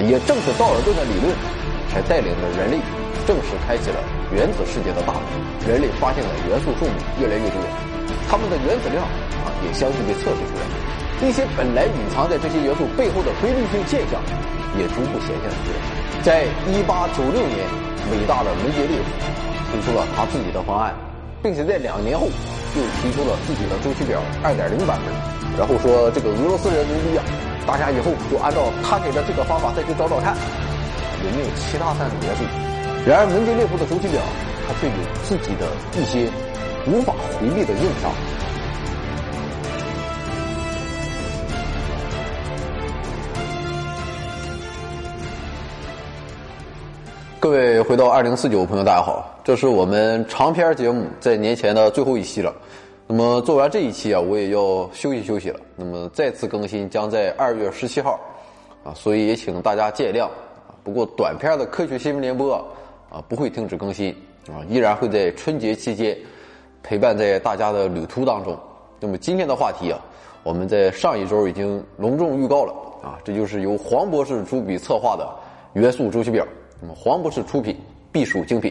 也正是道尔顿的理论，才带领着人类正式开启了原子世界的大门。人类发现的元素数目越来越多，它们的原子量啊也相继被测试出来。一些本来隐藏在这些元素背后的规律性现象，也逐步显现出来。在一八九六年，伟大的门捷列夫推出了他自己的方案，并且在两年后又提出了自己的周期表二点零版本，然后说这个俄罗斯人牛逼啊！大家以后就按照他给的这个方法再去找找看，有没有其他三种元素。然而，门捷列夫的周期表，它却有自己的一些无法回避的硬伤。各位回到二零四九朋友，大家好，这是我们长篇节目在年前的最后一期了。那么做完这一期啊，我也要休息休息了。那么再次更新将在二月十七号，啊，所以也请大家见谅。不过短片的科学新闻联播啊，不会停止更新啊，依然会在春节期间陪伴在大家的旅途当中。那么今天的话题啊，我们在上一周已经隆重预告了啊，这就是由黄博士主笔策划的元素周期表。那么黄博士出品必属精品。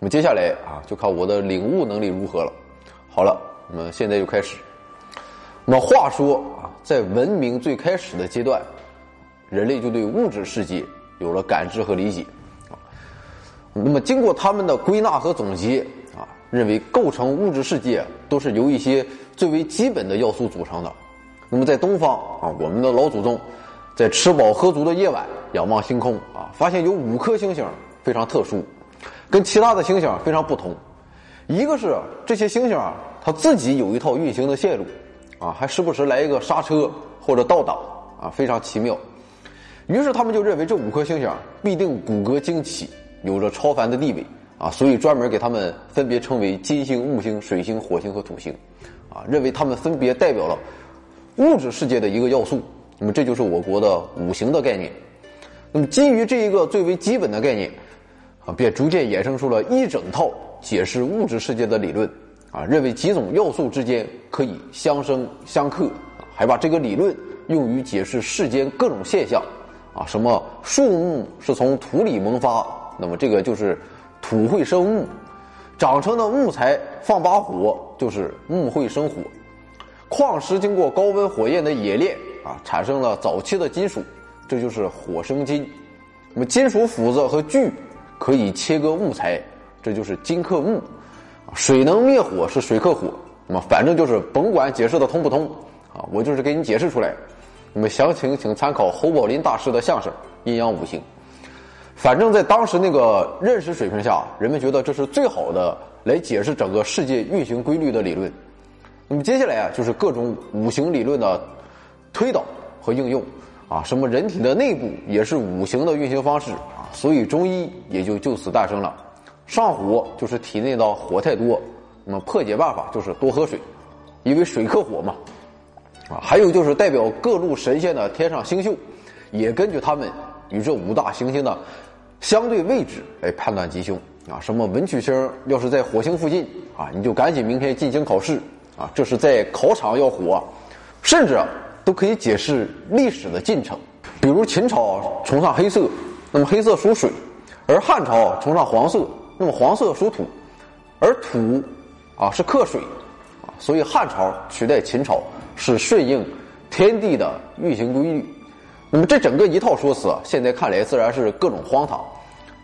那么接下来啊，就看我的领悟能力如何了。好了。那么现在就开始。那么话说啊，在文明最开始的阶段，人类就对物质世界有了感知和理解啊。那么经过他们的归纳和总结啊，认为构成物质世界都是由一些最为基本的要素组成的。那么在东方啊，我们的老祖宗在吃饱喝足的夜晚仰望星空啊，发现有五颗星星非常特殊，跟其他的星星非常不同。一个是这些星星啊。它自己有一套运行的线路，啊，还时不时来一个刹车或者倒档，啊，非常奇妙。于是他们就认为这五颗星星必定骨骼惊奇，有着超凡的地位，啊，所以专门给他们分别称为金星、木星、水星、火星和土星，啊，认为他们分别代表了物质世界的一个要素。那么这就是我国的五行的概念。那么基于这一个最为基本的概念，啊，便逐渐衍生出了一整套解释物质世界的理论。啊，认为几种要素之间可以相生相克，还把这个理论用于解释世间各种现象。啊，什么树木是从土里萌发，那么这个就是土会生木；长成的木材放把火，就是木会生火；矿石经过高温火焰的冶炼，啊，产生了早期的金属，这就是火生金。那么金属斧子和锯可以切割木材，这就是金克木。水能灭火是水克火，那么反正就是甭管解释的通不通啊，我就是给你解释出来。那么详情请参考侯宝林大师的相声《阴阳五行》。反正在当时那个认识水平下，人们觉得这是最好的来解释整个世界运行规律的理论。那么接下来啊，就是各种五行理论的推导和应用啊，什么人体的内部也是五行的运行方式啊，所以中医也就就此诞生了。上火就是体内的火太多，那么破解办法就是多喝水，因为水克火嘛。啊，还有就是代表各路神仙的天上星宿，也根据他们与这五大行星的相对位置来判断吉凶。啊，什么文曲星要是在火星附近啊，你就赶紧明天进行考试啊，这是在考场要火，甚至都可以解释历史的进程。比如秦朝崇尚黑色，那么黑色属水，而汉朝崇尚黄色。那么黄色属土，而土啊是克水啊，所以汉朝取代秦朝是顺应天地的运行规律。那么这整个一套说辞啊，现在看来自然是各种荒唐，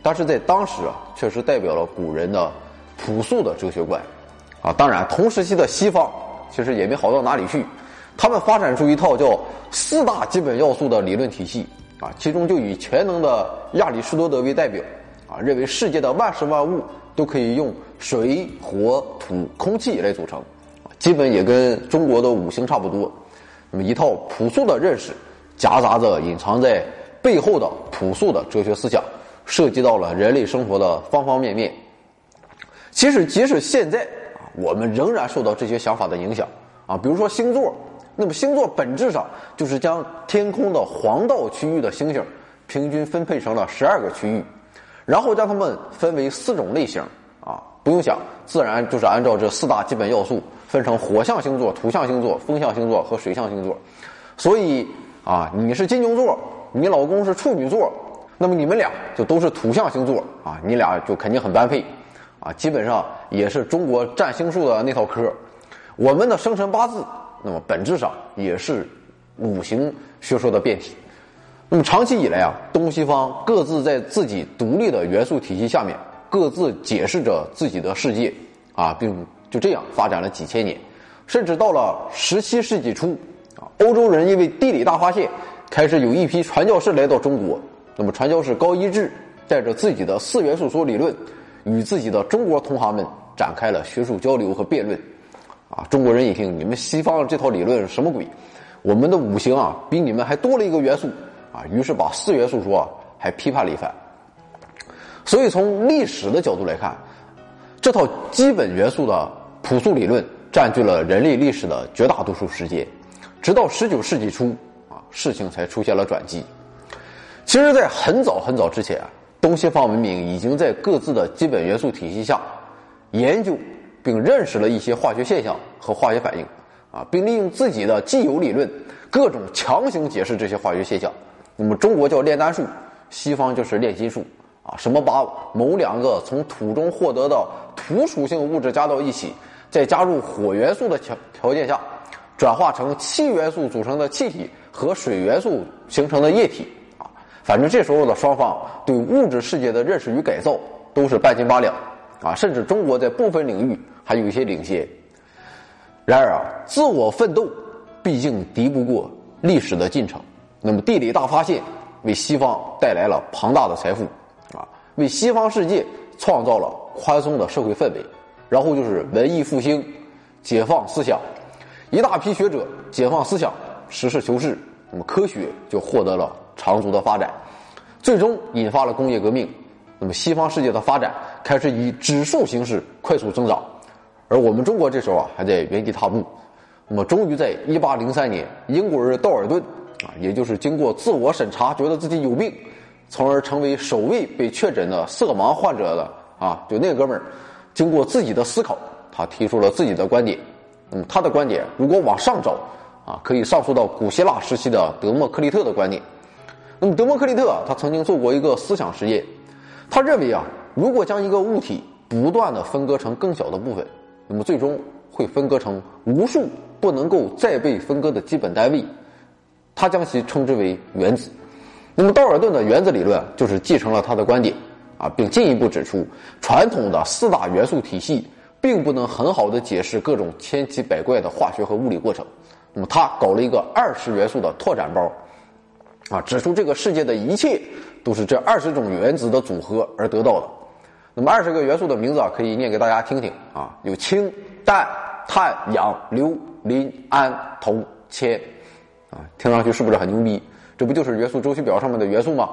但是在当时啊，确实代表了古人的朴素的哲学观啊。当然，同时期的西方其实也没好到哪里去，他们发展出一套叫四大基本要素的理论体系啊，其中就以全能的亚里士多德为代表。啊，认为世界的万事万物都可以用水、火、土、空气来组成，基本也跟中国的五行差不多。那么一套朴素的认识，夹杂着隐藏在背后的朴素的哲学思想，涉及到了人类生活的方方面面。其实，即使现在啊，我们仍然受到这些想法的影响啊。比如说星座，那么星座本质上就是将天空的黄道区域的星星平均分配成了十二个区域。然后将它们分为四种类型啊，不用想，自然就是按照这四大基本要素分成火象星座、土象星座、风象星座和水象星座。所以啊，你是金牛座，你老公是处女座，那么你们俩就都是土象星座啊，你俩就肯定很般配啊。基本上也是中国占星术的那套科。我们的生辰八字，那么本质上也是五行学说的变体。那么长期以来啊，东西方各自在自己独立的元素体系下面，各自解释着自己的世界啊，并就这样发展了几千年，甚至到了十七世纪初啊，欧洲人因为地理大发现，开始有一批传教士来到中国。那么传教士高一智带着自己的四元素说理论，与自己的中国同行们展开了学术交流和辩论。啊，中国人一听，你们西方这套理论是什么鬼？我们的五行啊，比你们还多了一个元素啊！于是把四元素说还批判了一番。所以从历史的角度来看，这套基本元素的朴素理论占据了人类历史的绝大多数时间，直到十九世纪初啊，事情才出现了转机。其实，在很早很早之前，东西方文明已经在各自的基本元素体系下研究。并认识了一些化学现象和化学反应，啊，并利用自己的既有理论，各种强行解释这些化学现象。那么中国叫炼丹术，西方就是炼金术，啊，什么把某两个从土中获得的土属性物质加到一起，再加入火元素的条条件下，转化成气元素组成的气体和水元素形成的液体，啊，反正这时候的双方对物质世界的认识与改造都是半斤八两，啊，甚至中国在部分领域。还有一些领先。然而啊，自我奋斗毕竟敌不过历史的进程。那么，地理大发现为西方带来了庞大的财富，啊，为西方世界创造了宽松的社会氛围。然后就是文艺复兴，解放思想，一大批学者解放思想，实事求是，那么科学就获得了长足的发展，最终引发了工业革命。那么，西方世界的发展开始以指数形式快速增长。而我们中国这时候啊，还在原地踏步。那么，终于在一八零三年，英国人道尔顿也就是经过自我审查，觉得自己有病，从而成为首位被确诊的色盲患者的啊，就那哥们儿，经过自己的思考，他提出了自己的观点。那么，他的观点如果往上找啊，可以上溯到古希腊时期的德谟克利特的观点。那么，德谟克利特他曾经做过一个思想实验，他认为啊，如果将一个物体不断的分割成更小的部分。那么最终会分割成无数不能够再被分割的基本单位，他将其称之为原子。那么道尔顿的原子理论就是继承了他的观点啊，并进一步指出，传统的四大元素体系并不能很好的解释各种千奇百怪的化学和物理过程。那么他搞了一个二十元素的拓展包，啊，指出这个世界的一切都是这二十种原子的组合而得到的。那么二十个元素的名字啊，可以念给大家听听啊，有氢、氮、碳、氧、硫、磷、氨、铜、铅，啊，听上去是不是很牛逼？这不就是元素周期表上面的元素吗？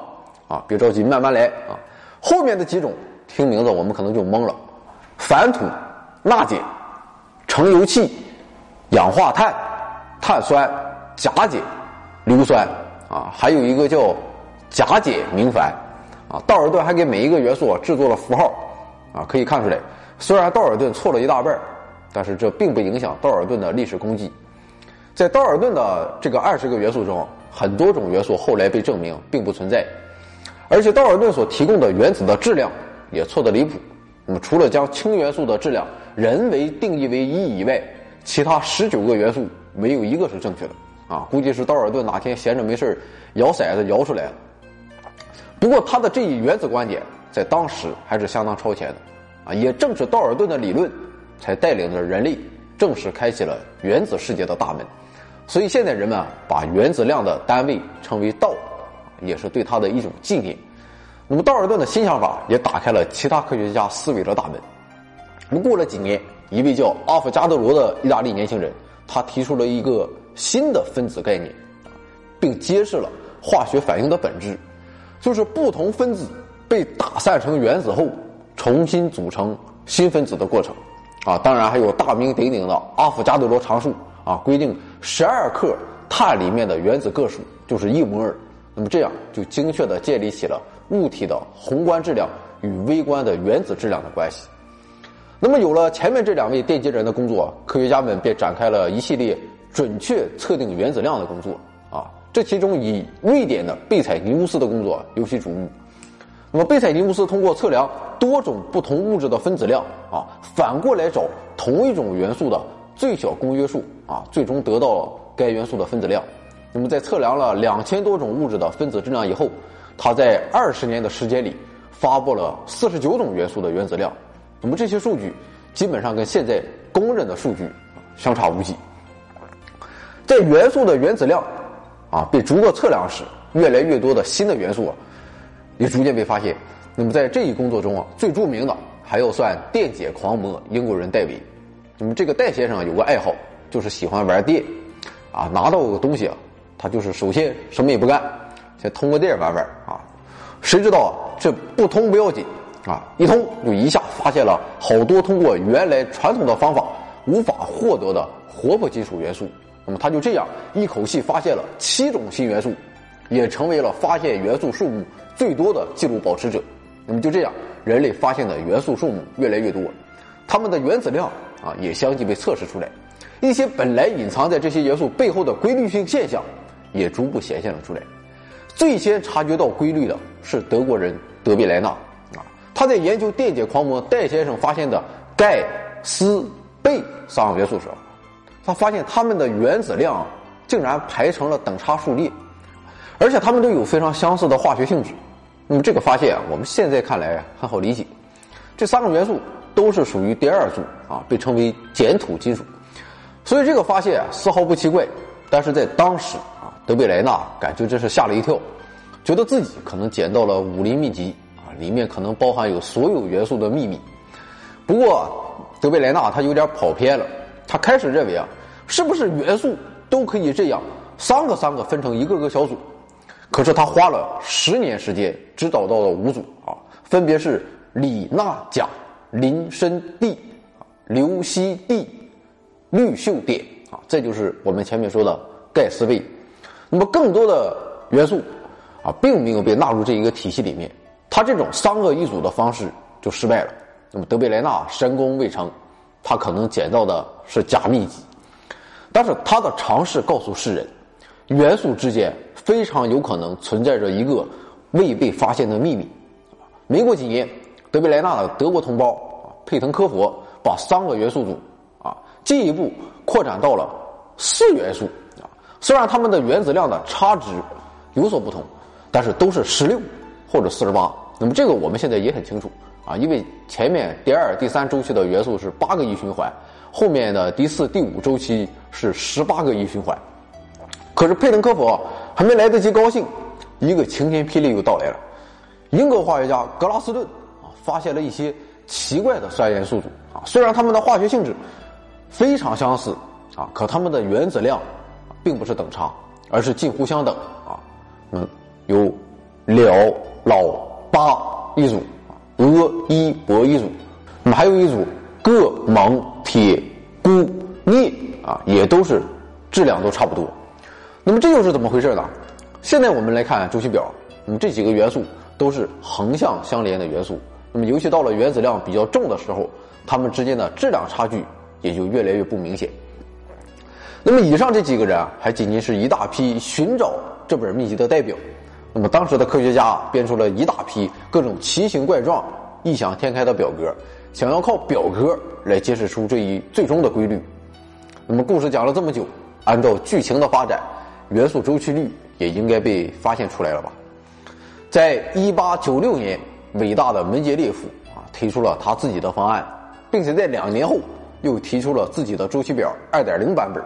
啊，别着急，慢慢来啊。后面的几种听名字我们可能就懵了：矾土、钠碱、成油气、氧化碳、碳酸、钾碱、硫酸，啊，还有一个叫钾碱明矾。啊，道尔顿还给每一个元素制作了符号，啊，可以看出来，虽然道尔顿错了一大半但是这并不影响道尔顿的历史功绩。在道尔顿的这个二十个元素中，很多种元素后来被证明并不存在，而且道尔顿所提供的原子的质量也错得离谱。那么，除了将氢元素的质量人为定义为一以外，其他十九个元素没有一个是正确的。啊，估计是道尔顿哪天闲着没事摇骰子摇出来了。不过，他的这一原子观点在当时还是相当超前的，啊，也正是道尔顿的理论，才带领着人类正式开启了原子世界的大门。所以，现在人们啊，把原子量的单位称为道，也是对他的一种纪念。那么，道尔顿的新想法也打开了其他科学家思维的大门。那么，过了几年，一位叫阿伏加德罗的意大利年轻人，他提出了一个新的分子概念，并揭示了化学反应的本质。就是不同分子被打散成原子后，重新组成新分子的过程，啊，当然还有大名鼎鼎的阿伏加德罗常数啊，规定十二克碳里面的原子个数就是一摩尔，那么这样就精确的建立起了物体的宏观质量与微观的原子质量的关系。那么有了前面这两位奠基人的工作，科学家们便展开了一系列准确测定原子量的工作，啊，这其中以瑞典的贝采尼乌斯的工作尤其瞩目。那么贝采尼乌斯通过测量多种不同物质的分子量啊，反过来找同一种元素的最小公约数啊，最终得到了该元素的分子量。那么在测量了两千多种物质的分子质量以后，他在二十年的时间里发布了四十九种元素的原子量。那么这些数据基本上跟现在公认的数据相差无几。在元素的原子量啊被逐个测量时，越来越多的新的元素啊也逐渐被发现。那么在这一工作中啊，最著名的还要算电解狂魔英国人戴维。那么这个戴先生有个爱好，就是喜欢玩电啊，拿到个东西啊，他就是首先什么也不干，先通个电玩玩啊。谁知道啊，这不通不要紧啊，一通就一下发现了好多通过原来传统的方法无法获得的活泼金属元素。那么他就这样一口气发现了七种新元素，也成为了发现元素数目最多的记录保持者。那么就这样，人类发现的元素数目越来越多，它们的原子量啊也相继被测试出来，一些本来隐藏在这些元素背后的规律性现象也逐步显现了出来。最先察觉到规律的是德国人德贝莱纳啊，他在研究电解狂魔戴先生发现的钙、锶、钡三个元素时。他发现它们的原子量竟然排成了等差数列，而且它们都有非常相似的化学性质。那么这个发现，我们现在看来很好理解，这三个元素都是属于第二组啊，被称为碱土金属。所以这个发现啊丝毫不奇怪。但是在当时啊，德贝莱纳感觉真是吓了一跳，觉得自己可能捡到了武林秘籍啊，里面可能包含有所有元素的秘密。不过德贝莱纳他有点跑偏了。他开始认为啊，是不是元素都可以这样三个三个分成一个个小组？可是他花了十年时间，只找到了五组啊，分别是李娜、钾、磷、砷、锑、硫、硒、锑、氯、溴、碘啊，这就是我们前面说的钙、锶、钡。那么更多的元素啊，并没有被纳入这一个体系里面，他这种三个一组的方式就失败了。那么德贝莱纳神功未成。他可能捡到的是假秘籍，但是他的尝试告诉世人，元素之间非常有可能存在着一个未被发现的秘密。没过几年，德贝莱纳的德国同胞啊佩滕科佛把三个元素组啊进一步扩展到了四元素啊，虽然它们的原子量的差值有所不同，但是都是十六或者四十八。那么这个我们现在也很清楚。啊，因为前面第二、第三周期的元素是八个一循环，后面的第四、第五周期是十八个一循环。可是佩滕科夫还没来得及高兴，一个晴天霹雳又到来了。英国化学家格拉斯顿啊，发现了一些奇怪的酸盐素组啊，虽然它们的化学性质非常相似啊，可它们的原子量并不是等差，而是近乎相等啊。嗯，有了、老、八一组。俄、伊、铂一组，那么还有一组铬、锰、铁、钴、镍啊，也都是质量都差不多。那么这又是怎么回事呢？现在我们来看周期表，那么这几个元素都是横向相连的元素。那么尤其到了原子量比较重的时候，它们之间的质量差距也就越来越不明显。那么以上这几个人啊，还仅仅是一大批寻找这本秘籍的代表。那么当时的科学家编出了一大批各种奇形怪状、异想天开的表格，想要靠表格来揭示出这一最终的规律。那么故事讲了这么久，按照剧情的发展，元素周期率也应该被发现出来了吧？在一八九六年，伟大的门捷列夫啊提出了他自己的方案，并且在两年后又提出了自己的周期表二点零版本。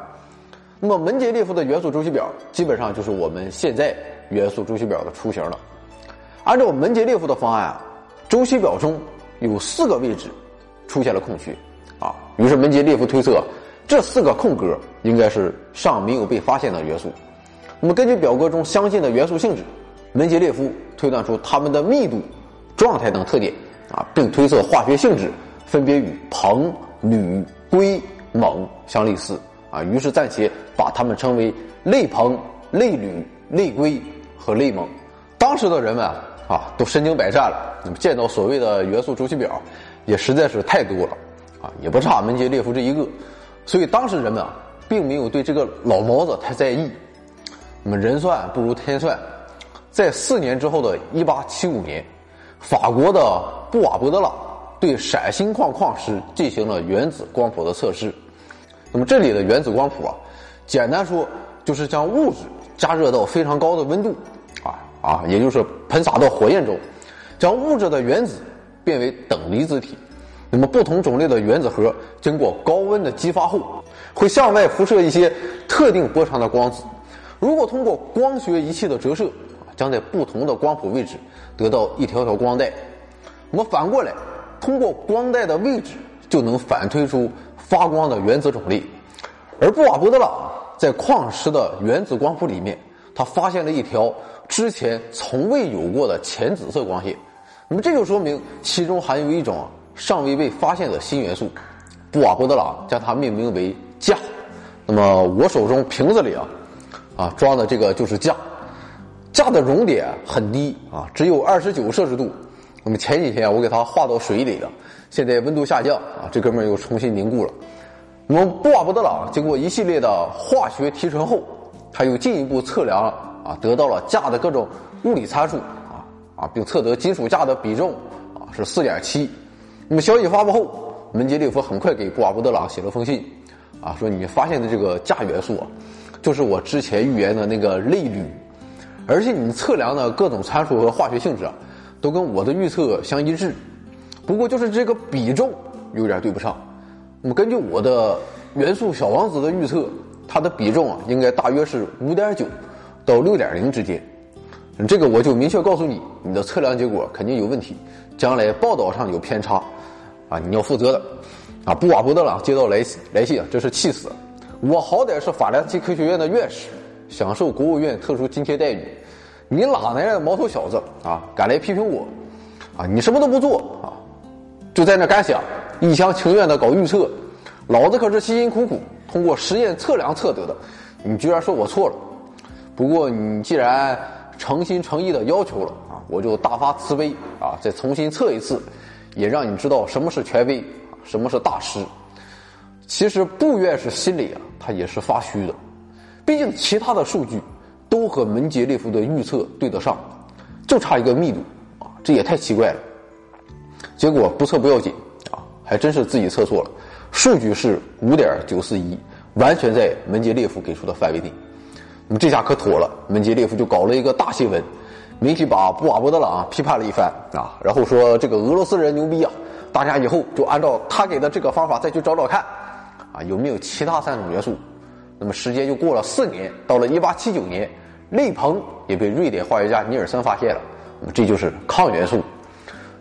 那么门捷列夫的元素周期表基本上就是我们现在。元素周期表的雏形了。按照门捷列夫的方案啊，周期表中有四个位置出现了空缺啊，于是门捷列夫推测这四个空格应该是尚没有被发现的元素。那么根据表格中相近的元素性质，门捷列夫推断出它们的密度、状态等特点啊，并推测化学性质分别与硼、铝、硅、锰相类似啊，于是暂且把它们称为类硼、类铝、类硅。和类锰，当时的人们啊啊都身经百战了，那么见到所谓的元素周期表，也实在是太多了，啊也不差门捷列夫这一个，所以当时人们啊并没有对这个老毛子太在意。那么人算不如天算，在四年之后的1875年，法国的布瓦伯德朗对闪星矿矿石进行了原子光谱的测试。那么这里的原子光谱啊，简单说就是将物质加热到非常高的温度，啊啊，也就是喷洒到火焰中，将物质的原子变为等离子体。那么不同种类的原子核经过高温的激发后，会向外辐射一些特定波长的光子。如果通过光学仪器的折射，将在不同的光谱位置得到一条条光带。那么反过来，通过光带的位置就能反推出。发光的原子种类，而布瓦伯德朗在矿石的原子光谱里面，他发现了一条之前从未有过的浅紫色光线。那么这就说明其中含有一种尚未被发现的新元素。布瓦伯德朗将它命名为镓。那么我手中瓶子里啊，啊装的这个就是镓。镓的熔点很低啊，只有二十九摄氏度。那么前几天我给它化到水里了。现在温度下降啊，这哥们儿又重新凝固了。那么布瓦伯德朗经过一系列的化学提纯后，他又进一步测量啊，得到了镓的各种物理参数啊啊，并测得金属镓的比重啊是四点七。那么消息发布后，门捷列夫很快给布瓦伯德朗写了封信啊，说你发现的这个镓元素啊，就是我之前预言的那个类铝，而且你测量的各种参数和化学性质啊，都跟我的预测相一致。不过就是这个比重有点对不上。那么根据我的元素小王子的预测，它的比重啊应该大约是五点九到六点零之间。这个我就明确告诉你，你的测量结果肯定有问题，将来报道上有偏差，啊，你要负责的。啊，布瓦伯德朗接到来来信啊，真是气死了。我好歹是法兰西科学院的院士，享受国务院特殊津贴待遇，你哪来的毛头小子啊，敢来批评我？啊，你什么都不做啊！就在那干想，一厢情愿的搞预测，老子可是辛辛苦苦通过实验测量测得的，你居然说我错了。不过你既然诚心诚意的要求了啊，我就大发慈悲啊，再重新测一次，也让你知道什么是权威，什么是大师。其实布院士心里啊，他也是发虚的，毕竟其他的数据都和门捷列夫的预测对得上，就差一个密度啊，这也太奇怪了。结果不测不要紧啊，还真是自己测错了，数据是五点九四一，完全在门捷列夫给出的范围内。那么这下可妥了，门捷列夫就搞了一个大新闻，媒体把布瓦伯德朗批判了一番啊，然后说这个俄罗斯人牛逼啊，大家以后就按照他给的这个方法再去找找看，啊有没有其他三种元素。那么时间又过了四年，到了一八七九年，类硼也被瑞典化学家尼尔森发现了，那么这就是抗元素。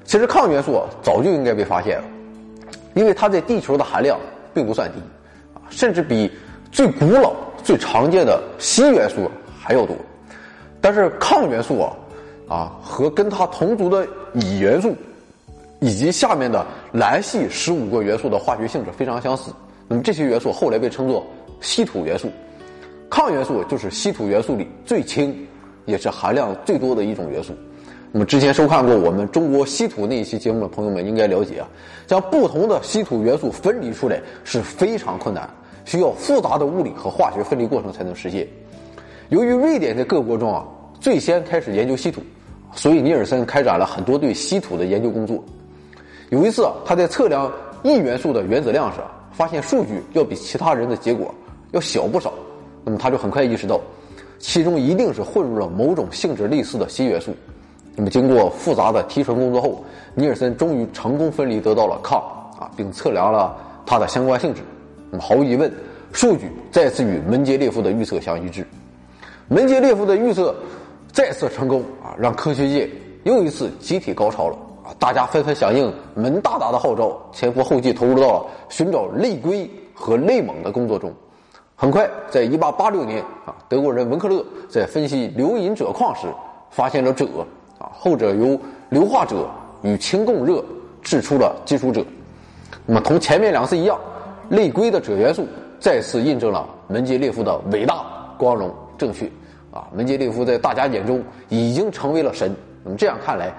其实抗元素早就应该被发现了，因为它在地球的含量并不算低，啊，甚至比最古老、最常见的锌元素还要多。但是抗元素啊，啊和跟它同族的乙元素，以及下面的蓝系十五个元素的化学性质非常相似。那么这些元素后来被称作稀土元素。抗元素就是稀土元素里最轻，也是含量最多的一种元素。那么之前收看过我们中国稀土那一期节目的朋友们应该了解啊，将不同的稀土元素分离出来是非常困难，需要复杂的物理和化学分离过程才能实现。由于瑞典在各国中啊最先开始研究稀土，所以尼尔森开展了很多对稀土的研究工作。有一次啊他在测量铱元素的原子量时，发现数据要比其他人的结果要小不少，那么他就很快意识到，其中一定是混入了某种性质类似的新元素。那么，经过复杂的提纯工作后，尼尔森终于成功分离得到了抗啊，并测量了它的相关性质。那么，毫无疑问，数据再次与门捷列夫的预测相一致。门捷列夫的预测再次成功啊，让科学界又一次集体高潮了啊！大家纷纷响应门大大的号召，前赴后继投入到了寻找类硅和类锰的工作中。很快，在1886年啊，德国人文克勒在分析硫隐锗矿时发现了锗。啊，后者由硫化锗与氢共热制出了金属锗。那么，同前面两次一样，类硅的锗元素再次印证了门捷列夫的伟大、光荣、正确。啊，门捷列夫在大家眼中已经成为了神。那么这样看来，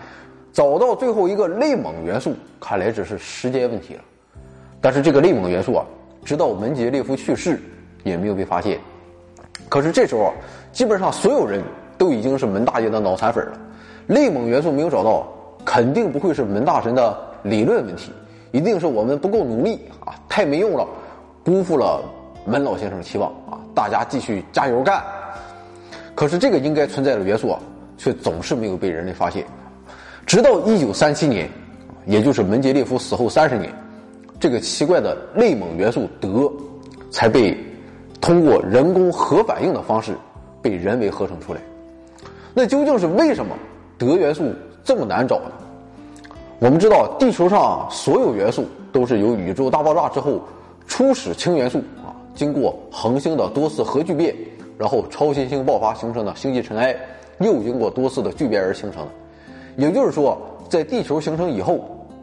找到最后一个内蒙元素，看来只是时间问题了。但是这个内蒙元素啊，直到门捷列夫去世也没有被发现。可是这时候啊，基本上所有人都已经是门大爷的脑残粉了。内蒙元素没有找到，肯定不会是门大神的理论问题，一定是我们不够努力啊，太没用了，辜负了门老先生的期望啊！大家继续加油干。可是这个应该存在的元素啊，却总是没有被人类发现。直到一九三七年，也就是门捷列夫死后三十年，这个奇怪的内蒙元素德才被。通过人工核反应的方式被人为合成出来，那究竟是为什么德元素这么难找呢？我们知道地球上所有元素都是由宇宙大爆炸之后初始氢元素啊，经过恒星的多次核聚变，然后超新星爆发形成的星际尘埃，又经过多次的聚变而形成的。也就是说，在地球形成以后，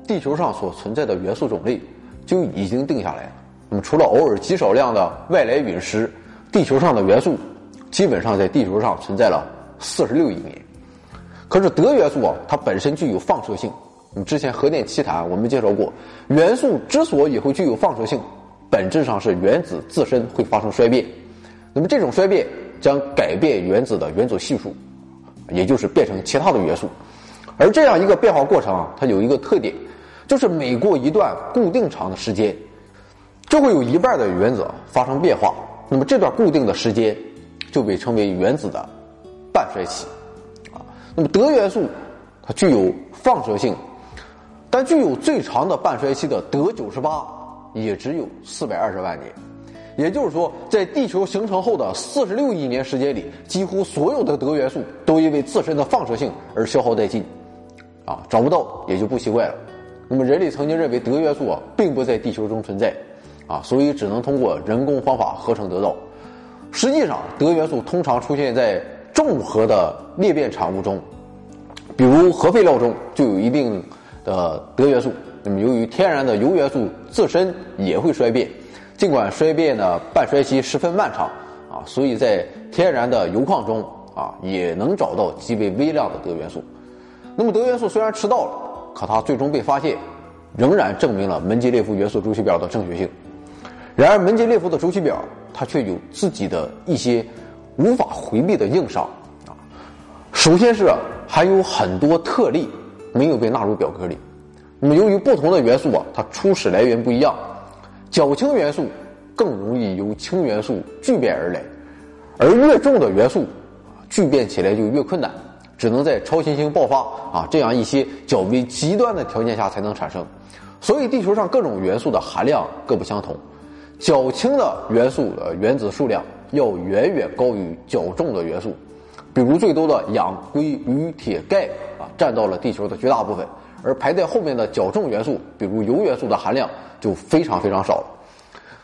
地球上所存在的元素种类就已经定下来了。那么，除了偶尔极少量的外来陨石，地球上的元素基本上在地球上存在了四十六亿年。可是，德元素啊，它本身具有放射性。我们之前核电奇谈我们介绍过，元素之所以会具有放射性，本质上是原子自身会发生衰变。那么，这种衰变将改变原子的原子系数，也就是变成其他的元素。而这样一个变化过程啊，它有一个特点，就是每过一段固定长的时间。就会有一半的原子发生变化，那么这段固定的时间就被称为原子的半衰期，啊，那么德元素它具有放射性，但具有最长的半衰期的德九十八也只有四百二十万年，也就是说，在地球形成后的四十六亿年时间里，几乎所有的德元素都因为自身的放射性而消耗殆尽，啊，找不到也就不奇怪了。那么人类曾经认为德元素啊并不在地球中存在。啊，所以只能通过人工方法合成得到。实际上，德元素通常出现在重核的裂变产物中，比如核废料中就有一定的德元素。那么，由于天然的铀元素自身也会衰变，尽管衰变的半衰期十分漫长，啊，所以在天然的铀矿中啊也能找到极为微量的德元素。那么，德元素虽然迟到了，可它最终被发现，仍然证明了门捷列夫元素周期表的正确性。然而，门捷列夫的周期表它却有自己的一些无法回避的硬伤啊。首先是还有很多特例没有被纳入表格里。那么，由于不同的元素啊，它初始来源不一样，较轻元素更容易由氢元素聚变而来，而越重的元素聚变起来就越困难，只能在超新星爆发啊这样一些较为极端的条件下才能产生。所以，地球上各种元素的含量各不相同。较轻的元素的原子数量要远远高于较重的元素，比如最多的氧、硅、铝、铁、钙啊，占到了地球的绝大部分，而排在后面的较重元素，比如铀元素的含量就非常非常少了。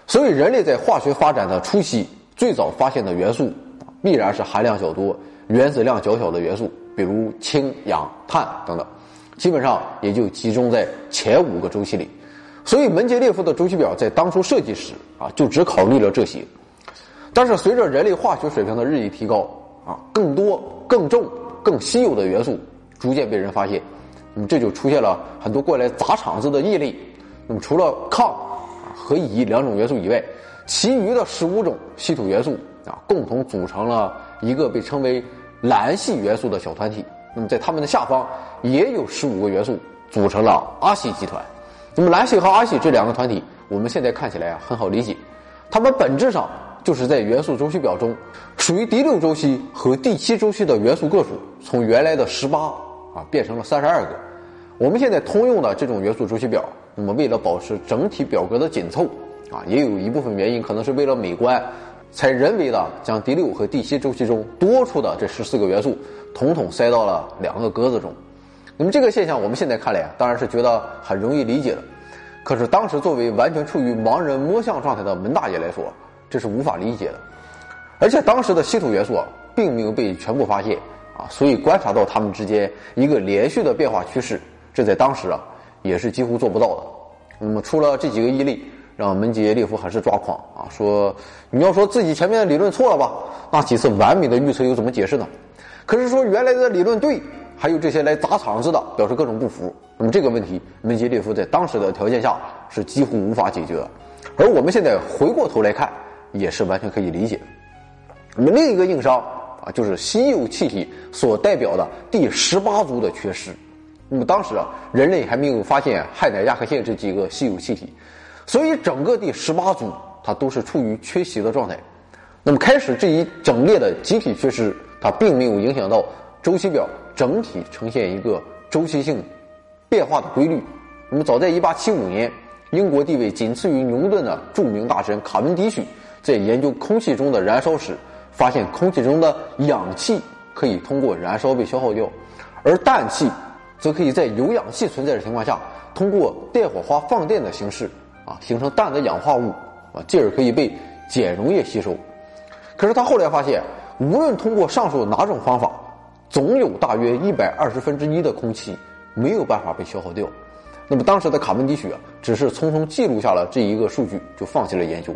所以，人类在化学发展的初期，最早发现的元素必然是含量较多、原子量较小的元素，比如氢、氧、碳等等，基本上也就集中在前五个周期里。所以，门捷列夫的周期表在当初设计时啊，就只考虑了这些。但是，随着人类化学水平的日益提高啊，更多、更重、更稀有的元素逐渐被人发现，那么这就出现了很多过来砸场子的异类。那么，除了抗和乙两种元素以外，其余的十五种稀土元素啊，共同组成了一个被称为蓝系元素的小团体。那么，在它们的下方也有十五个元素组成了阿系集团。那么蓝系和阿系这两个团体，我们现在看起来啊很好理解，它们本质上就是在元素周期表中属于第六周期和第七周期的元素个数从原来的十八啊变成了三十二个。我们现在通用的这种元素周期表，那么为了保持整体表格的紧凑啊，也有一部分原因可能是为了美观，才人为的将第六和第七周期中多出的这十四个元素统统塞到了两个格子中。那么这个现象，我们现在看来，当然是觉得很容易理解的。可是当时作为完全处于盲人摸象状态的门大爷来说，这是无法理解的。而且当时的稀土元素啊，并没有被全部发现啊，所以观察到它们之间一个连续的变化趋势，这在当时啊也是几乎做不到的。那么除了这几个异例，让门捷列夫很是抓狂啊，说你要说自己前面的理论错了吧，那几次完美的预测又怎么解释呢？可是说原来的理论对。还有这些来砸场子的，表示各种不服。那么这个问题，门捷列夫在当时的条件下是几乎无法解决。而我们现在回过头来看，也是完全可以理解。那么另一个硬伤啊，就是稀有气体所代表的第十八族的缺失。那么当时啊，人类还没有发现氦氖氩氪氙这几个稀有气体，所以整个第十八组它都是处于缺席的状态。那么开始这一整列的集体缺失，它并没有影响到周期表整体呈现一个周期性变化的规律。那么早在1875年，英国地位仅次于牛顿的著名大神卡文迪许，在研究空气中的燃烧时，发现空气中的氧气可以通过燃烧被消耗掉，而氮气则可以在有氧气存在的情况下，通过电火花放电的形式啊形成氮的氧化物啊，进而可以被碱溶液吸收。可是他后来发现，无论通过上述哪种方法，总有大约一百二十分之一的空气没有办法被消耗掉。那么当时的卡文迪许，只是匆匆记录下了这一个数据，就放弃了研究，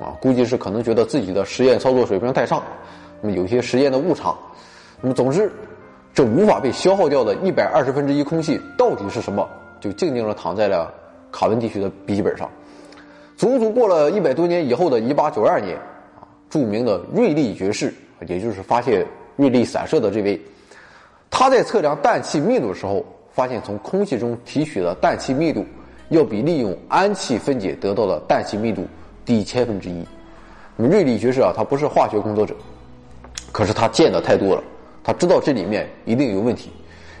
啊，估计是可能觉得自己的实验操作水平太差，那么有些实验的误差。那么总之，这无法被消耗掉的一百二十分之一空气到底是什么，就静静地躺在了卡文迪许的笔记本上。足足过了一百多年以后的一八九二年啊。著名的瑞利爵士，也就是发现瑞利散射的这位，他在测量氮气密度的时候，发现从空气中提取的氮气密度要比利用氨气分解得到的氮气密度低千分之一。那么瑞利爵士啊，他不是化学工作者，可是他见的太多了，他知道这里面一定有问题，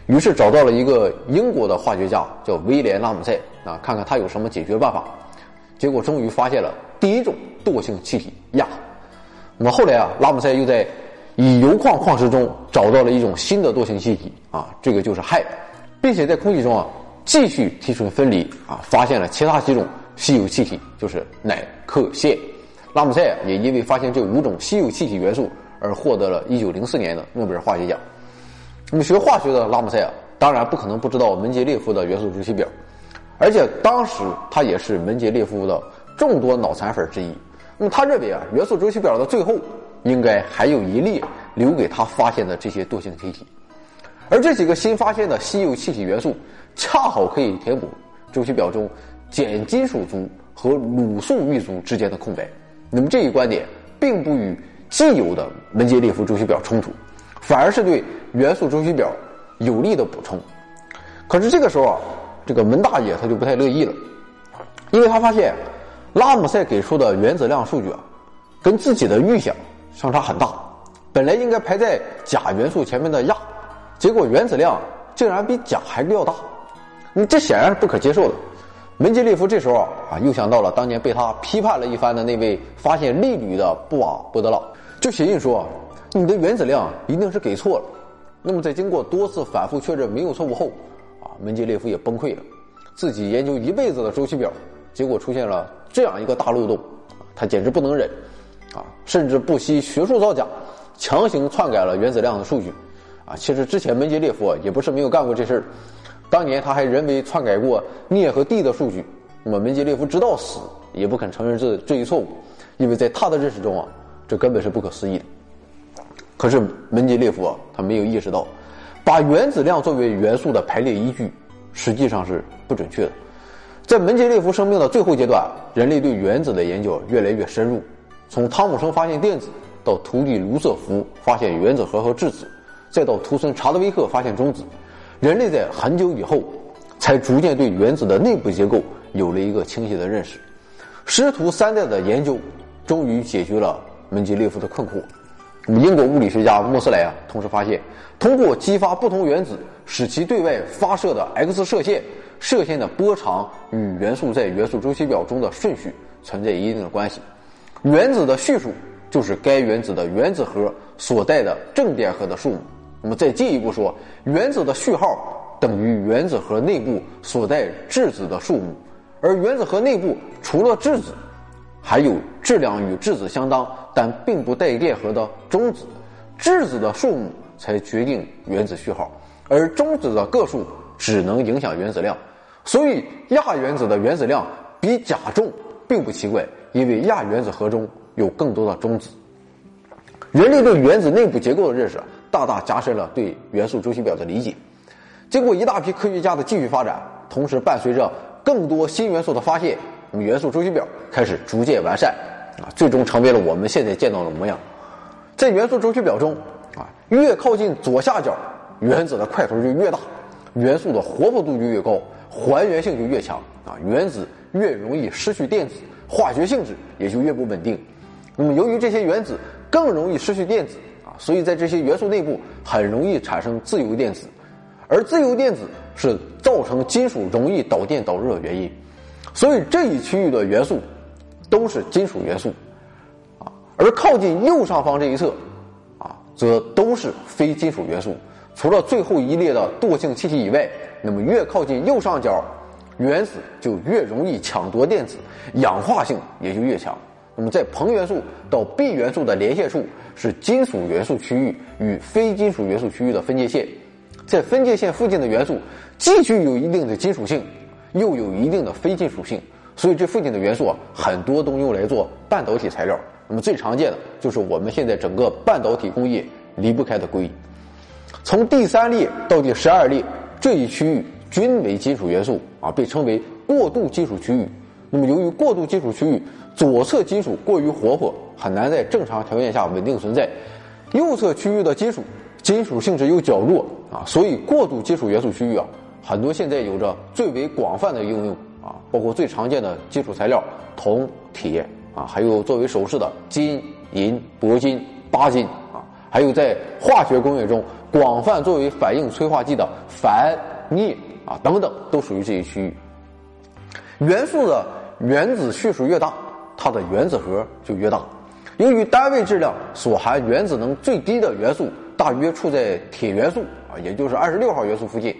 于是找到了一个英国的化学家叫威廉拉姆塞啊，看看他有什么解决办法。结果终于发现了第一种惰性气体氩。那么后来啊，拉姆塞又在以铀矿矿石中找到了一种新的惰性气体啊，这个就是氦，并且在空气中啊继续提纯分离啊，发现了其他几种稀有气体，就是氖、氪、氙。拉姆塞也因为发现这五种稀有气体元素而获得了一九零四年的诺贝尔化学奖。那么学化学的拉姆塞啊，当然不可能不知道门捷列夫的元素周期表，而且当时他也是门捷列夫的众多脑残粉之一。那么他认为啊，元素周期表的最后应该还有一列留给他发现的这些惰性气体，而这几个新发现的稀有气体元素恰好可以填补周期表中碱金属族和卤素玉族之间的空白。那么这一观点并不与既有的门捷列夫周期表冲突，反而是对元素周期表有力的补充。可是这个时候啊，这个门大爷他就不太乐意了，因为他发现。拉姆塞给出的原子量数据啊，跟自己的预想相差很大。本来应该排在钾元素前面的氩，结果原子量竟然比钾还要大。你这显然是不可接受的。门捷列夫这时候啊，又想到了当年被他批判了一番的那位发现利率的布瓦波德朗，就写信说：“你的原子量一定是给错了。”那么在经过多次反复确认没有错误后，啊，门捷列夫也崩溃了，自己研究一辈子的周期表。结果出现了这样一个大漏洞，他简直不能忍，啊，甚至不惜学术造假，强行篡改了原子量的数据，啊，其实之前门捷列夫也不是没有干过这事儿，当年他还人为篡改过镍和地的数据，那么门捷列夫直到死也不肯承认这这一错误，因为在他的认识中啊，这根本是不可思议的。可是门捷列夫啊，他没有意识到，把原子量作为元素的排列依据，实际上是不准确的。在门捷列夫生命的最后阶段，人类对原子的研究越来越深入。从汤姆生发现电子，到徒弟卢瑟福发现原子核和质子，再到图森查德威克发现中子，人类在很久以后才逐渐对原子的内部结构有了一个清晰的认识。师徒三代的研究，终于解决了门捷列夫的困惑。英国物理学家莫斯莱啊，同时发现，通过激发不同原子，使其对外发射的 X 射线。射线的波长与元素在元素周期表中的顺序存在一定的关系，原子的序数就是该原子的原子核所带的正电荷的数目。那么再进一步说，原子的序号等于原子核内部所带质子的数目，而原子核内部除了质子，还有质量与质子相当但并不带电荷的中子，质子的数目才决定原子序号，而中子的个数只能影响原子量。所以，亚原子的原子量比甲重，并不奇怪，因为亚原子核中有更多的中子。人类对原子内部结构的认识，大大加深了对元素周期表的理解。经过一大批科学家的继续发展，同时伴随着更多新元素的发现，我们元素周期表开始逐渐完善，啊，最终成为了我们现在见到的模样。在元素周期表中啊，越靠近左下角，原子的块头就越大，元素的活泼度就越高，还原性就越强啊，原子越容易失去电子，化学性质也就越不稳定。那么由于这些原子更容易失去电子啊，所以在这些元素内部很容易产生自由电子，而自由电子是造成金属容易导电导热的原因。所以这一区域的元素都是金属元素，啊，而靠近右上方这一侧，啊，则都是非金属元素。除了最后一列的惰性气体以外，那么越靠近右上角，原子就越容易抢夺电子，氧化性也就越强。那么在硼元素到 B 元素的连线处是金属元素区域与非金属元素区域的分界线，在分界线附近的元素既具有一定的金属性。又有一定的非金属性，所以这附近的元素啊，很多都用来做半导体材料。那么最常见的就是我们现在整个半导体工业离不开的硅。从第三列到第十二列这一区域均为金属元素啊，被称为过渡金属区域。那么由于过渡金属区域左侧金属过于活泼，很难在正常条件下稳定存在；右侧区域的金属金属性质又较弱啊，所以过渡金属元素区域啊。很多现在有着最为广泛的应用啊，包括最常见的基础材料铜、铁啊，还有作为首饰的金、银、铂金、钯金啊，还有在化学工业中广泛作为反应催化剂的钒、镍啊等等，都属于这一区域。元素的原子序数越大，它的原子核就越大。由于单位质量所含原子能最低的元素大约处在铁元素啊，也就是二十六号元素附近。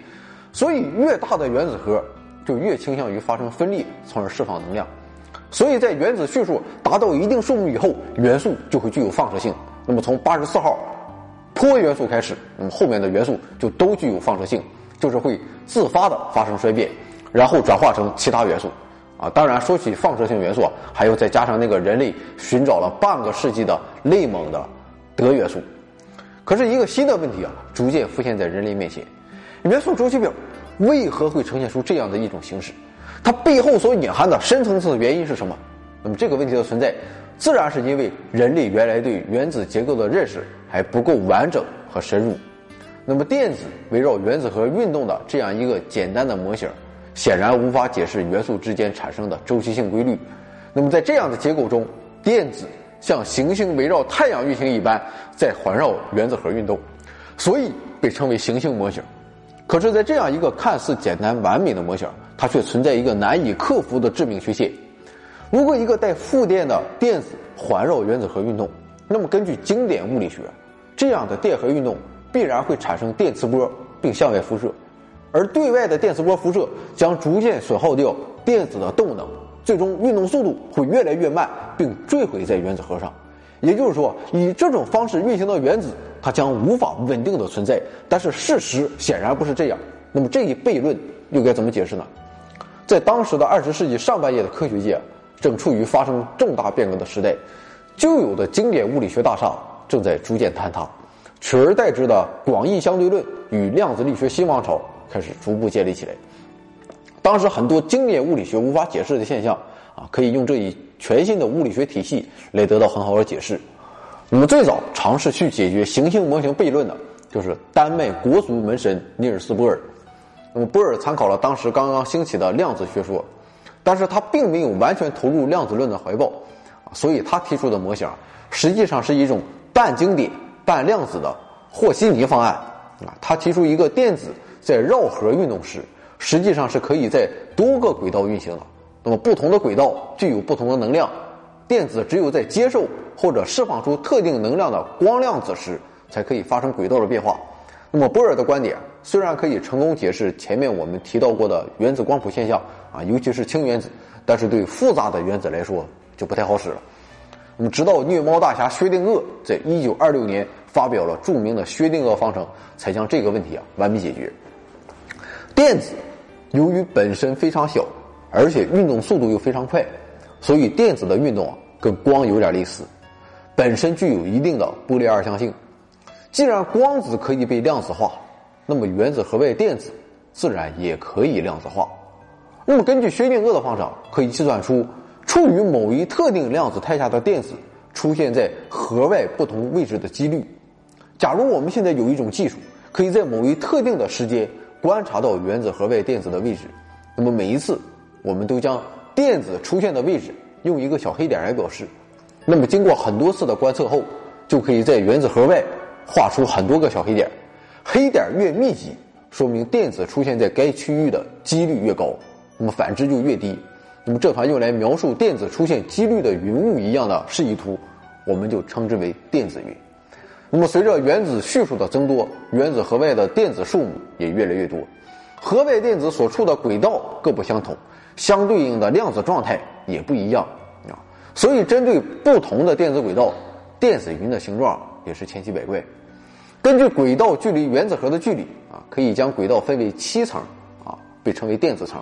所以，越大的原子核就越倾向于发生分裂，从而释放能量。所以在原子序数达到一定数目以后，元素就会具有放射性。那么从八十四号钋元素开始，那么后面的元素就都具有放射性，就是会自发的发生衰变，然后转化成其他元素。啊，当然说起放射性元素，还要再加上那个人类寻找了半个世纪的内蒙的德元素。可是，一个新的问题啊，逐渐浮现在人类面前。元素周期表为何会呈现出这样的一种形式？它背后所隐含的深层次的原因是什么？那么这个问题的存在，自然是因为人类原来对原子结构的认识还不够完整和深入。那么电子围绕原子核运动的这样一个简单的模型，显然无法解释元素之间产生的周期性规律。那么在这样的结构中，电子像行星围绕太阳运行一般，在环绕原子核运动，所以被称为行星模型。可是，在这样一个看似简单完美的模型，它却存在一个难以克服的致命缺陷。如果一个带负电的电子环绕原子核运动，那么根据经典物理学，这样的电荷运动必然会产生电磁波，并向外辐射，而对外的电磁波辐射将逐渐损耗掉电子的动能，最终运动速度会越来越慢，并坠毁在原子核上。也就是说，以这种方式运行的原子。它将无法稳定的存在，但是事实显然不是这样。那么这一悖论又该怎么解释呢？在当时的二十世纪上半叶的科学界正处于发生重大变革的时代，旧有的经典物理学大厦正在逐渐坍塌，取而代之的广义相对论与量子力学新王朝开始逐步建立起来。当时很多经典物理学无法解释的现象啊，可以用这一全新的物理学体系来得到很好的解释。那么最早尝试去解决行星模型悖论的，就是丹麦国足门神尼尔斯·波尔。那么波尔参考了当时刚刚兴起的量子学说，但是他并没有完全投入量子论的怀抱，所以他提出的模型实际上是一种半经典半量子的霍希尼方案。啊，他提出一个电子在绕核运动时，实际上是可以在多个轨道运行的。那么不同的轨道具有不同的能量。电子只有在接受或者释放出特定能量的光量子时，才可以发生轨道的变化。那么波尔的观点虽然可以成功解释前面我们提到过的原子光谱现象啊，尤其是氢原子，但是对复杂的原子来说就不太好使了。那么直到虐猫大侠薛定谔在一九二六年发表了著名的薛定谔方程，才将这个问题啊完美解决。电子由于本身非常小，而且运动速度又非常快。所以电子的运动啊，跟光有点类似，本身具有一定的波粒二象性。既然光子可以被量子化，那么原子核外电子自然也可以量子化。那么根据薛定谔的方程，可以计算出处于某一特定量子态下的电子出现在核外不同位置的几率。假如我们现在有一种技术，可以在某一特定的时间观察到原子核外电子的位置，那么每一次我们都将电子出现的位置用一个小黑点来表示。那么经过很多次的观测后，就可以在原子核外画出很多个小黑点。黑点越密集，说明电子出现在该区域的几率越高，那么反之就越低。那么这团用来描述电子出现几率的云雾一样的示意图，我们就称之为电子云。那么随着原子序数的增多，原子核外的电子数目也越来越多，核外电子所处的轨道各不相同，相对应的量子状态也不一样啊。所以针对不同的电子轨道，电子云的形状也是千奇百怪。根据轨道距离原子核的距离啊，可以将轨道分为七层啊，被称为电子层。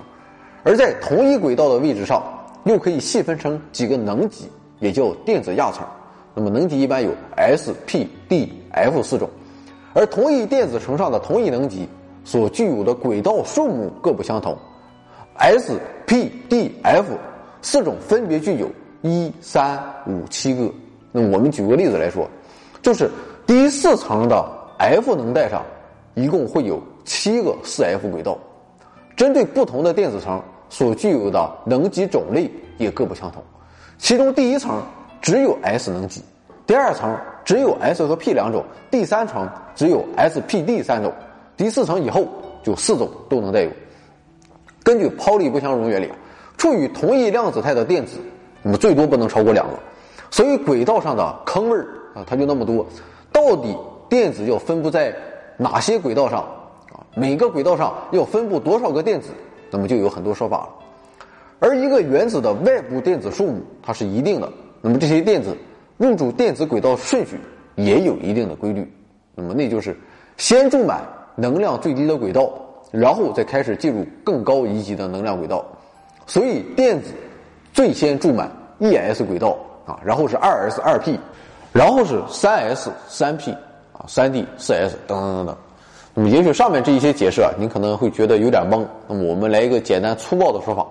而在同一轨道的位置上，又可以细分成几个能级，也叫电子亚层。那么能级一般有 s、p、d、f 四种，而同一电子层上的同一能级所具有的轨道数目各不相同，s、p、d、f 四种分别具有一、三、五、七个。那我们举个例子来说，就是第四层的 f 能带上一共会有七个四 f 轨道。针对不同的电子层所具有的能级种类也各不相同，其中第一层只有 s 能级，第二层只有 s 和 p 两种，第三层只有 s、p、d 三种，第四层以后就四种都能带有。根据泡利不相容原理，处于同一量子态的电子，那么最多不能超过两个，所以轨道上的坑位啊，它就那么多。到底电子要分布在哪些轨道上啊？每个轨道上要分布多少个电子，那么就有很多说法了。而一个原子的外部电子数目它是一定的，那么这些电子入驻电子轨道顺序也有一定的规律。那么那就是先注满能量最低的轨道，然后再开始进入更高一级的能量轨道。所以电子最先注满 E S 轨道啊，然后是 2s、2p，然后是 3s、3p 啊、3d、4s 等等等等。那么，也许上面这一些解释啊，您可能会觉得有点懵。那么，我们来一个简单粗暴的说法，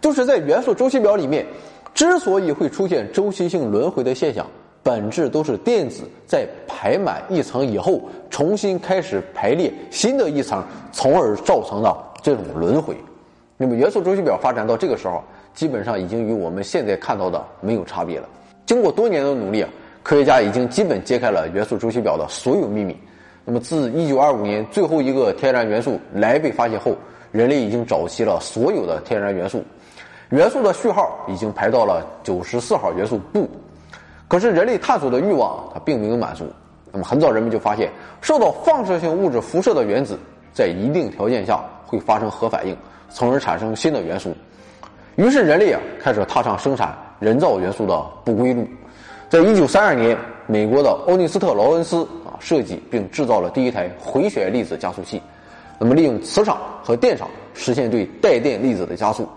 就是在元素周期表里面，之所以会出现周期性轮回的现象，本质都是电子在排满一层以后，重新开始排列新的一层，从而造成的这种轮回。那么，元素周期表发展到这个时候，基本上已经与我们现在看到的没有差别了。经过多年的努力，科学家已经基本揭开了元素周期表的所有秘密。那么，自一九二五年最后一个天然元素来被发现后，人类已经找齐了所有的天然元素，元素的序号已经排到了九十四号元素钚。可是，人类探索的欲望它并没有满足。那么，很早人们就发现，受到放射性物质辐射的原子，在一定条件下会发生核反应，从而产生新的元素。于是，人类啊开始踏上生产人造元素的不归路。在一九三二年，美国的欧内斯特·劳伦斯啊。设计并制造了第一台回旋粒子加速器，那么利用磁场和电场实现对带电粒子的加速，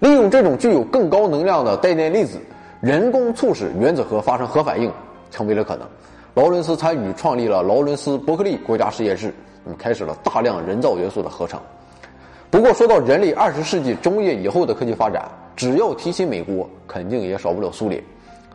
利用这种具有更高能量的带电粒子，人工促使原子核发生核反应，成为了可能。劳伦斯参与创立了劳伦斯伯克利国家实验室，那么开始了大量人造元素的合成。不过，说到人类二十世纪中叶以后的科技发展，只要提起美国，肯定也少不了苏联。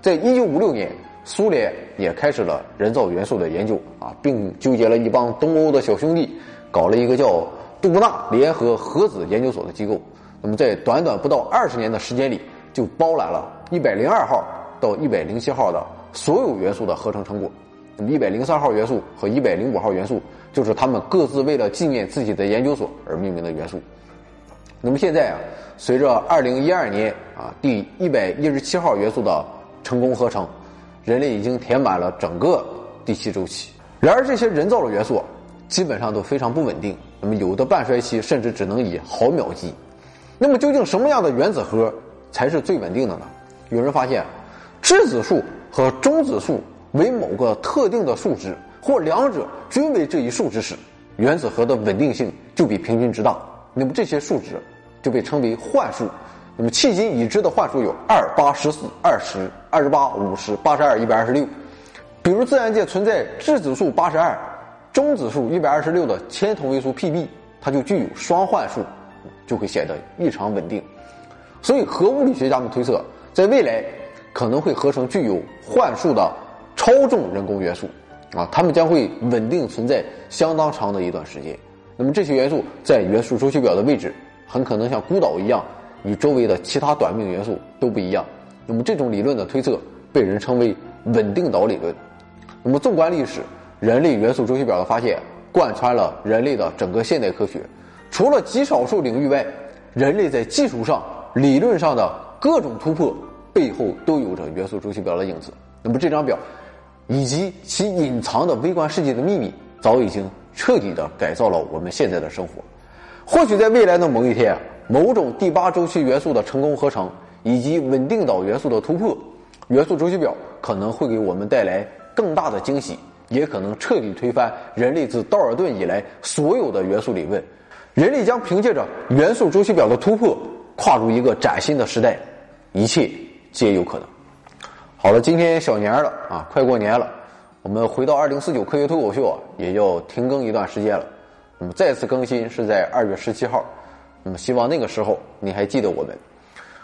在一九五六年。苏联也开始了人造元素的研究啊，并纠结了一帮东欧的小兄弟，搞了一个叫杜布纳联合核子研究所的机构。那么在短短不到二十年的时间里，就包揽了一百零二号到一百零七号的所有元素的合成成果。那么一百零三号元素和一百零五号元素，就是他们各自为了纪念自己的研究所而命名的元素。那么现在啊，随着二零一二年啊第一百一十七号元素的成功合成。人类已经填满了整个第七周期，然而这些人造的元素基本上都非常不稳定，那么有的半衰期甚至只能以毫秒计。那么究竟什么样的原子核才是最稳定的呢？有人发现，质子数和中子数为某个特定的数值，或两者均为这一数值时，原子核的稳定性就比平均值大。那么这些数值就被称为幻数。那么迄今已知的幻数有二、八、十四、二十、二十八、五十、八十二、一百二十六。比如自然界存在质子数八十二、中子数一百二十六的铅同位素 Pb，它就具有双幻数，就会显得异常稳定。所以核物理学家们推测，在未来可能会合成具有幻术的超重人工元素，啊，它们将会稳定存在相当长的一段时间。那么这些元素在元素周期表的位置，很可能像孤岛一样，与周围的其他短命元素都不一样。那么这种理论的推测被人称为稳定岛理论。那么纵观历史，人类元素周期表的发现贯穿了人类的整个现代科学。除了极少数领域外，人类在技术上、理论上的各种突破背后都有着元素周期表的影子。那么这张表以及其隐藏的微观世界的秘密，早已经。彻底的改造了我们现在的生活。或许在未来的某一天，某种第八周期元素的成功合成，以及稳定岛元素的突破，元素周期表可能会给我们带来更大的惊喜，也可能彻底推翻人类自道尔顿以来所有的元素理论。人类将凭借着元素周期表的突破，跨入一个崭新的时代，一切皆有可能。好了，今天小年了啊，快过年了。我们回到二零四九科学脱口秀啊，也要停更一段时间了。那么再次更新是在二月十七号。那么希望那个时候你还记得我们。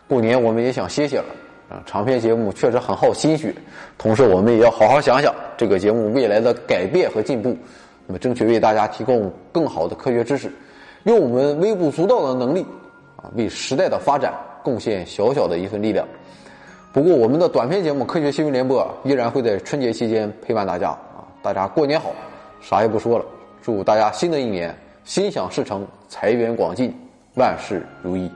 过年我们也想歇歇了啊，长篇节目确实很耗心血。同时我们也要好好想想这个节目未来的改变和进步。那么争取为大家提供更好的科学知识，用我们微不足道的能力啊，为时代的发展贡献小小的一份力量。不过，我们的短篇节目《科学新闻联播》依然会在春节期间陪伴大家啊！大家过年好，啥也不说了，祝大家新的一年心想事成，财源广进，万事如意。